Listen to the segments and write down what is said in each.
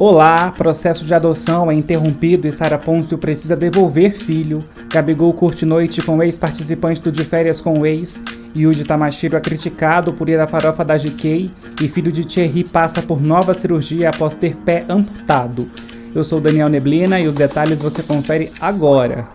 Olá, processo de adoção é interrompido e Sara Pôncio precisa devolver filho. Gabigol curte noite com ex-participante do De Férias com o Ex. Yudi Tamashiro é criticado por ir à farofa da GK. E filho de Thierry passa por nova cirurgia após ter pé amputado. Eu sou Daniel Neblina e os detalhes você confere agora.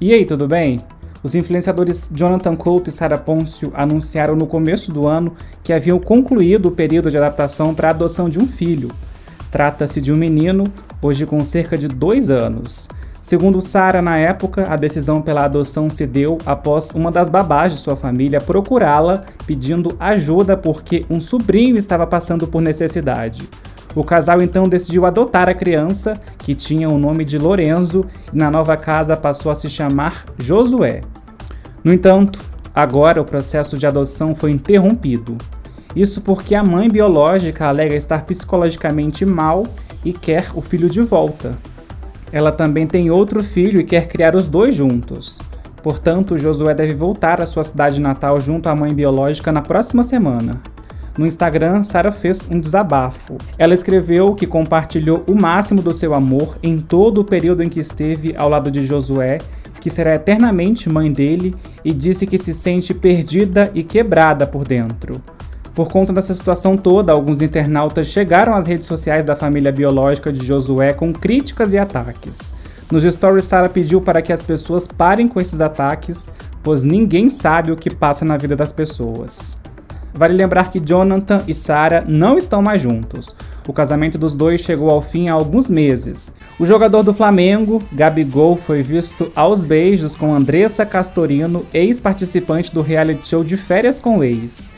E aí, tudo bem? Os influenciadores Jonathan Couto e Sara Pôncio anunciaram no começo do ano que haviam concluído o período de adaptação para a adoção de um filho. Trata-se de um menino, hoje com cerca de dois anos. Segundo Sara, na época, a decisão pela adoção se deu após uma das babás de sua família procurá-la pedindo ajuda porque um sobrinho estava passando por necessidade. O casal então decidiu adotar a criança, que tinha o nome de Lorenzo, e na nova casa passou a se chamar Josué. No entanto, agora o processo de adoção foi interrompido. Isso porque a mãe biológica alega estar psicologicamente mal e quer o filho de volta. Ela também tem outro filho e quer criar os dois juntos. Portanto, Josué deve voltar à sua cidade natal junto à mãe biológica na próxima semana. No Instagram, Sara fez um desabafo. Ela escreveu que compartilhou o máximo do seu amor em todo o período em que esteve ao lado de Josué, que será eternamente mãe dele, e disse que se sente perdida e quebrada por dentro. Por conta dessa situação toda, alguns internautas chegaram às redes sociais da família biológica de Josué com críticas e ataques. Nos stories, Sara pediu para que as pessoas parem com esses ataques, pois ninguém sabe o que passa na vida das pessoas. Vale lembrar que Jonathan e Sarah não estão mais juntos. O casamento dos dois chegou ao fim há alguns meses. O jogador do Flamengo, Gabigol, foi visto aos beijos com Andressa Castorino, ex-participante do reality show de férias com ex.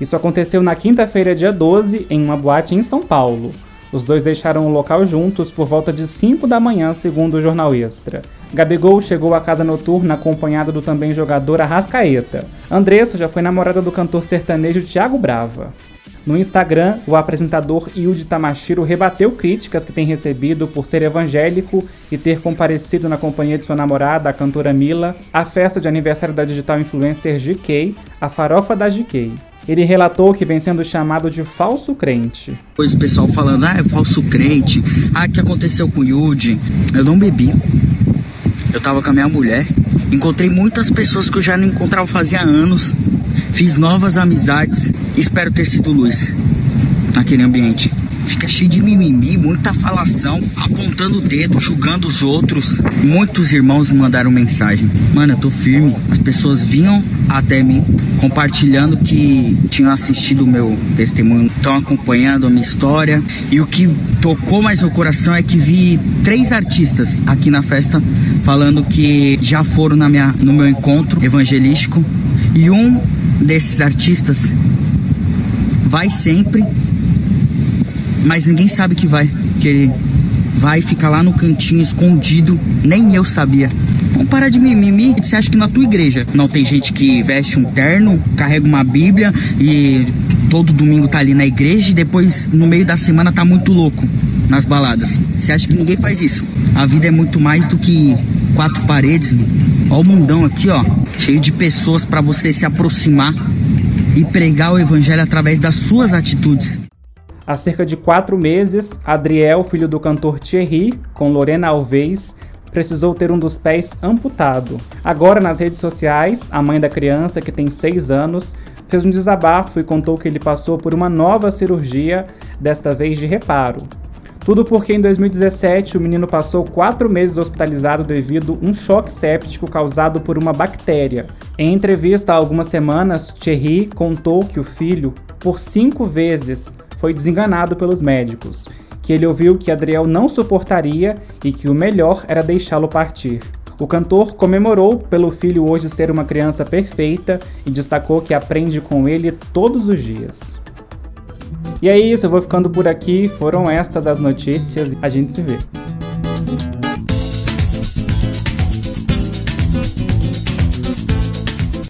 Isso aconteceu na quinta-feira, dia 12, em uma boate em São Paulo. Os dois deixaram o local juntos por volta de 5 da manhã, segundo o jornal Extra. Gabigol chegou à casa noturna acompanhado do também jogador Arrascaeta. Andressa já foi namorada do cantor sertanejo Thiago Brava. No Instagram, o apresentador Yudi Tamashiro rebateu críticas que tem recebido por ser evangélico e ter comparecido na companhia de sua namorada, a cantora Mila, à festa de aniversário da digital influencer GK, a farofa da GK. Ele relatou que vem sendo chamado de falso crente. Pois o pessoal falando, ah, é falso crente, ah, o que aconteceu com o Yudi? Eu não bebi. Eu tava com a minha mulher. Encontrei muitas pessoas que eu já não encontrava fazia anos. Fiz novas amizades. Espero ter sido luz naquele ambiente fica cheio de mimimi, muita falação, apontando o dedo, julgando os outros. Muitos irmãos me mandaram mensagem: Mano, eu tô firme. As pessoas vinham até mim compartilhando que tinham assistido o meu testemunho, estão acompanhando a minha história. E o que tocou mais meu coração é que vi três artistas aqui na festa falando que já foram na minha, no meu encontro evangelístico. E um desses artistas vai sempre mas ninguém sabe que vai, que ele vai ficar lá no cantinho escondido, nem eu sabia. Vamos parar de mimimi. Você acha que na tua igreja não tem gente que veste um terno, carrega uma Bíblia e todo domingo tá ali na igreja e depois no meio da semana tá muito louco nas baladas? Você acha que ninguém faz isso? A vida é muito mais do que quatro paredes. Olha o mundão aqui, ó, cheio de pessoas para você se aproximar e pregar o evangelho através das suas atitudes. Há cerca de quatro meses, Adriel, filho do cantor Thierry, com Lorena Alves, precisou ter um dos pés amputado. Agora, nas redes sociais, a mãe da criança, que tem seis anos, fez um desabafo e contou que ele passou por uma nova cirurgia, desta vez de reparo. Tudo porque em 2017 o menino passou quatro meses hospitalizado devido a um choque séptico causado por uma bactéria. Em entrevista há algumas semanas, Thierry contou que o filho, por cinco vezes, foi desenganado pelos médicos, que ele ouviu que Adriel não suportaria e que o melhor era deixá-lo partir. O cantor comemorou pelo filho hoje ser uma criança perfeita e destacou que aprende com ele todos os dias. E é isso, eu vou ficando por aqui. Foram estas as notícias. A gente se vê.